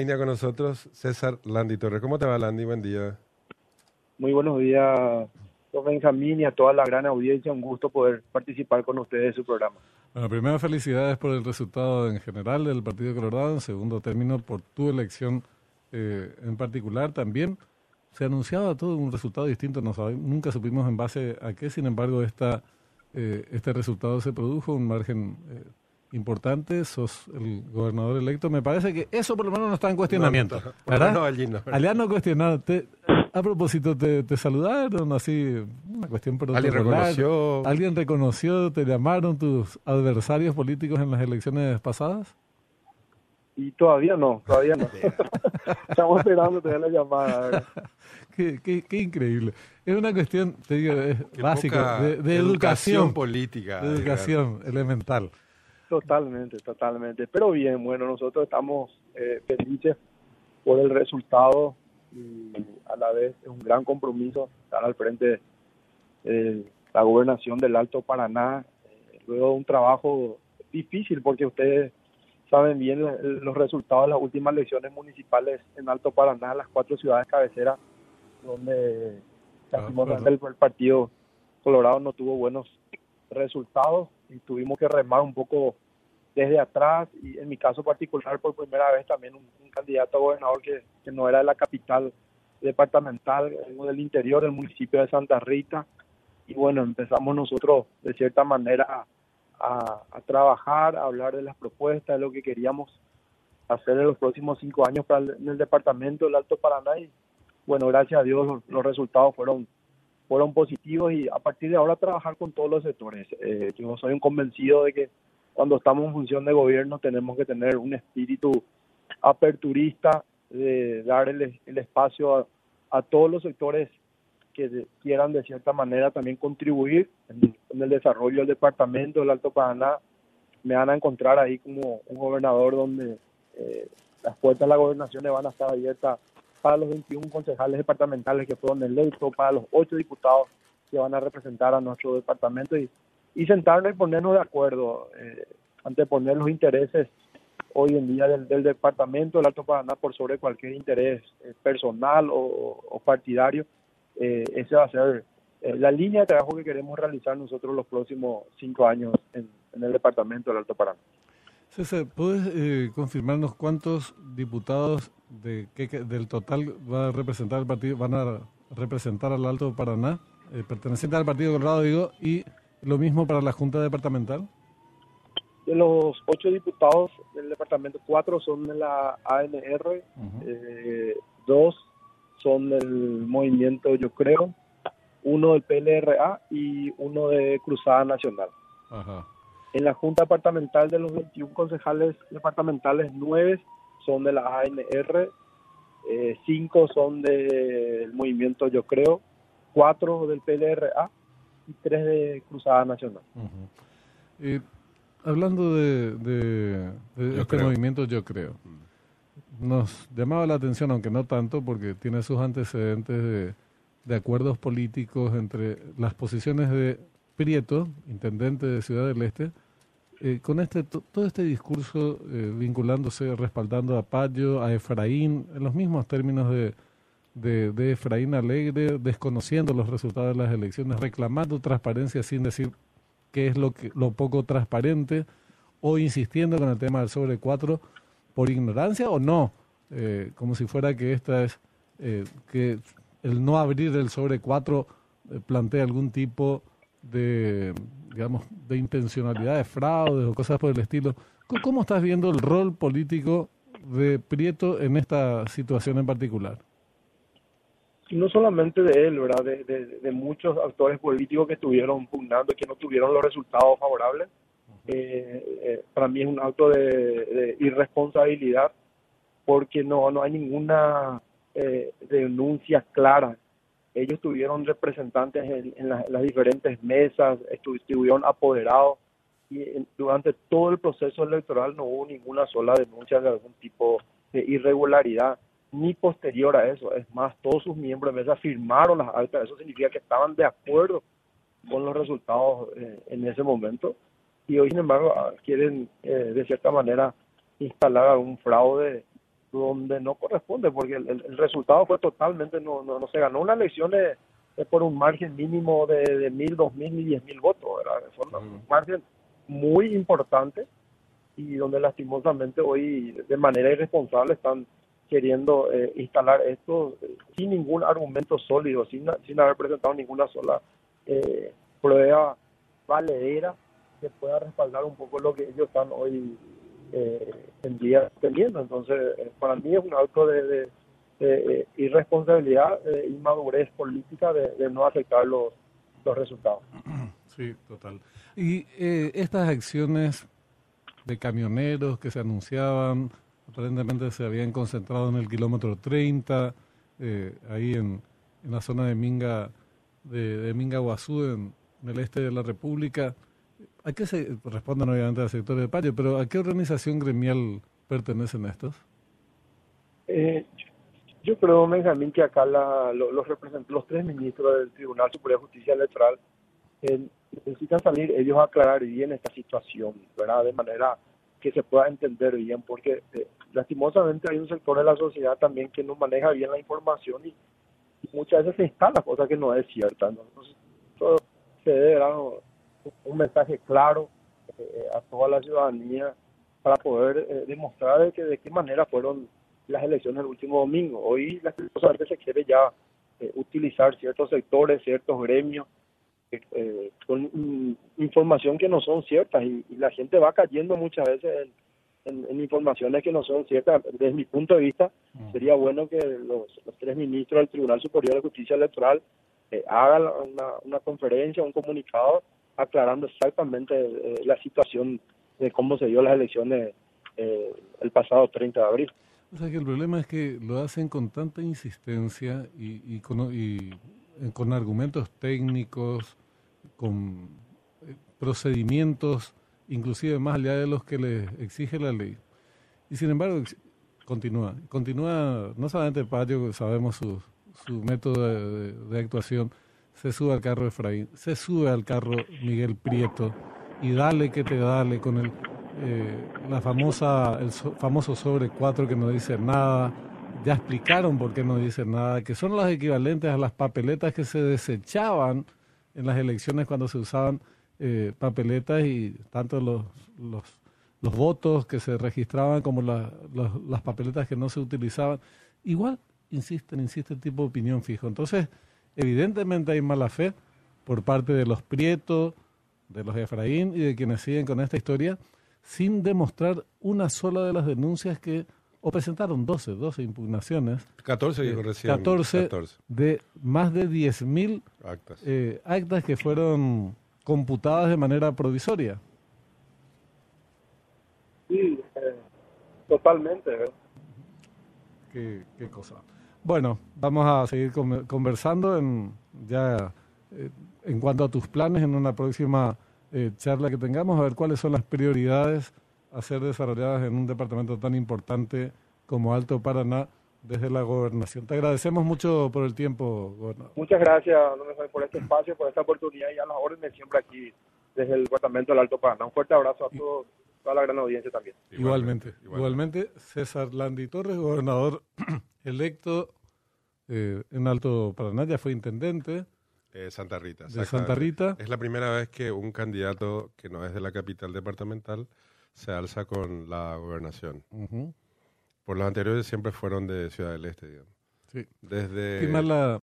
Línea con nosotros César Landy Torres. ¿Cómo te va, Landy? Buen día. Muy buenos días, don Benjamín, y a toda la gran audiencia. Un gusto poder participar con ustedes en su programa. Bueno, primero felicidades por el resultado en general del Partido Colorado. En segundo término, por tu elección eh, en particular. También se anunciaba todo un resultado distinto. No nunca supimos en base a qué. Sin embargo, esta, eh, este resultado se produjo, un margen... Eh, importante, sos el gobernador electo. Me parece que eso por lo menos no está en cuestionamiento. ¿verdad? No, allí no. Allá no cuestionado. a propósito, te, te, saludaron así, una cuestión ¿Alguien reconoció? ¿Alguien reconoció, te llamaron tus adversarios políticos en las elecciones pasadas? Y todavía no, todavía no. Estamos esperando tener la llamada. Qué, qué, qué, increíble. Es una cuestión, te digo, básica, de, educación, política. De educación elemental. Totalmente, totalmente. Pero bien, bueno, nosotros estamos eh, felices por el resultado y a la vez es un gran compromiso estar al frente de la gobernación del Alto Paraná, eh, luego de un trabajo difícil porque ustedes saben bien los resultados de las últimas elecciones municipales en Alto Paraná, las cuatro ciudades cabeceras, donde ah, el partido Colorado no tuvo buenos resultados y tuvimos que remar un poco desde atrás y en mi caso particular por primera vez también un, candidato a gobernador que, no era de la capital departamental, del interior del municipio de Santa Rita. Y bueno, empezamos nosotros de cierta manera a, trabajar, a hablar de las propuestas, de lo que queríamos hacer en los próximos cinco años para el, en el departamento del Alto Paraná y bueno, gracias a Dios los resultados fueron fueron positivos y a partir de ahora trabajar con todos los sectores. Eh, yo soy un convencido de que cuando estamos en función de gobierno tenemos que tener un espíritu aperturista, de dar el, espacio a, todos los sectores que quieran de cierta manera también contribuir en, el desarrollo del departamento del Alto Paraná. Me van a encontrar ahí como un gobernador donde eh, las puertas de la gobernación van a estar abiertas para los 21 concejales departamentales que fueron electos, para los 8 diputados que van a representar a nuestro departamento y, y sentarnos y ponernos de acuerdo, eh, anteponer los intereses hoy en día del, departamento del Alto Paraná por sobre cualquier interés eh, personal o, partidario. Eh, va a ser eh, la línea de trabajo que queremos realizar nosotros los próximos cinco años en, en el departamento del Alto Paraná. César, ¿puedes eh, confirmarnos cuántos diputados de, del total va a representar el partido, van a representar al Alto Paraná, eh, perteneciente al Partido Colorado, digo, y lo mismo para la Junta Departamental? De los ocho diputados del departamento, cuatro son de la ANR, eh, dos son del movimiento Yo Creo, uno del PLRA y uno de Cruzada Nacional. Ajá. En la Junta Departamental de los 21 concejales departamentales, 9 son de la ANR, 5 eh, son del movimiento Yo Creo, 4 del PLRA y 3 de Cruzada Nacional. hablando de, este movimiento Yo Creo, nos llamaba la atención, aunque no tanto, porque tiene sus antecedentes de, de acuerdos políticos entre las posiciones de Prieto, intendente de Ciudad del Este, eh, con este todo este discurso eh, vinculándose, respaldando a Payo, a Efraín, en los mismos términos de, de, Efraín Alegre, desconociendo los resultados de las elecciones, reclamando transparencia sin decir qué es lo, que, lo poco transparente, o insistiendo con el tema del sobre 4 por ignorancia o no, eh, como si fuera que esta es que el no abrir el sobre 4 plantea algún tipo de, digamos, de intencionalidad de fraude o cosas por el estilo. ¿Cómo estás viendo el rol político de Prieto en esta situación en particular? No solamente de él, ¿verdad? De, muchos actores políticos que estuvieron pugnando y que no tuvieron los resultados favorables. Eh, eh, para mí es un acto de, irresponsabilidad porque no, no hay ninguna eh, denuncia clara ellos tuvieron representantes en, las diferentes mesas, estuvieron apoderados y durante todo el proceso electoral no hubo ninguna sola denuncia de algún tipo de irregularidad, ni posterior a eso. Es más, todos sus miembros de mesa firmaron las actas, eso significa que estaban de acuerdo con los resultados eh, en ese momento. Y hoy, sin embargo, ah, quieren eh, de cierta manera instalar algún fraude donde no corresponde, porque el, resultado fue totalmente, no, no, se ganó. Una elección de, por un margen mínimo de, de mil, dos mil y diez mil votos, Fue un margen muy importante y donde lastimosamente hoy de manera irresponsable están queriendo eh, instalar esto eh, sin ningún argumento sólido, sin, sin haber presentado ninguna sola eh, prueba valedera que pueda respaldar un poco lo que ellos están hoy en día teniendo. Entonces, para mí es un acto de, irresponsabilidad e inmadurez política de, no aceptar los, los resultados. Sí, total. Y estas acciones de camioneros que se anunciaban, aparentemente se habían concentrado en el kilómetro 30, eh, ahí en, en, la zona de Minga, de, de Minga Guazú, en, el este de la República. ¿A qué se responden obviamente al sector de Payo, pero a qué organización gremial pertenecen estos? Eh, yo creo, Benjamín, que acá la, los, los tres ministros del Tribunal Superior de Justicia Electoral eh, necesitan salir ellos a aclarar bien esta situación, ¿verdad? De manera que se pueda entender bien, porque eh, lastimosamente hay un sector de la sociedad también que no maneja bien la información y, muchas veces se instala cosa que no es cierta. Entonces, se debe un mensaje claro eh, a toda la ciudadanía para poder eh, demostrar de, que, de qué manera fueron las elecciones el último domingo. Hoy lastimosamente se quiere ya utilizar ciertos sectores, ciertos gremios eh, con información que no son ciertas y, la gente va cayendo muchas veces en, informaciones que no son ciertas. Desde mi punto de vista, mm. sería bueno que los, tres ministros del Tribunal Superior de Justicia Electoral eh, hagan una, conferencia, un comunicado aclarando exactamente eh, la situación de cómo se dio las elecciones eh, el pasado 30 de abril. O sea que el problema es que lo hacen con tanta insistencia y, y, con, y eh, con argumentos técnicos, con eh, procedimientos, inclusive más allá de los que le exige la ley. Y sin embargo, continúa. Continúa, no solamente Patio, sabemos su, su método de, actuación, se sube al carro Efraín, se sube al carro Miguel Prieto y dale que te dale con el, eh, la famosa, el famoso sobre cuatro que no dice nada, ya explicaron por qué no dicen nada, que son las equivalentes a las papeletas que se desechaban en las elecciones cuando se usaban eh, papeletas y tanto los, los, los, votos que se registraban como las papeletas que no se utilizaban. Igual insisten, insiste el tipo de opinión fijo. Entonces, evidentemente hay mala fe por parte de los Prieto, de los Efraín y de quienes siguen con esta historia, sin demostrar una sola de las denuncias que o presentaron 12, 12 impugnaciones. 14 dijo recién. 14, de más de 10.000 actas. Eh, actas que fueron computadas de manera provisoria. Sí, eh, totalmente. ¿eh? Qué, qué, cosa. Bueno, vamos a seguir conversando en, ya en cuanto a tus planes en una próxima charla que tengamos, a ver cuáles son las prioridades a ser desarrolladas en un departamento tan importante como Alto Paraná desde la gobernación. Te agradecemos mucho por el tiempo, gobernador. Muchas gracias, por este espacio, por esta oportunidad y a las órdenes siempre aquí desde el departamento del Alto Paraná. Un fuerte abrazo a todos, toda la gran audiencia también. Igualmente, igualmente. César Landi Torres, gobernador electo eh, en Alto Paraná, ya fue intendente. Eh, Santa Rita. De Santa Rita. Es la primera vez que un candidato que no es de la capital departamental se alza con la gobernación. Por los anteriores siempre fueron de Ciudad del Este, digamos. Sí. Desde... ¿Qué más la,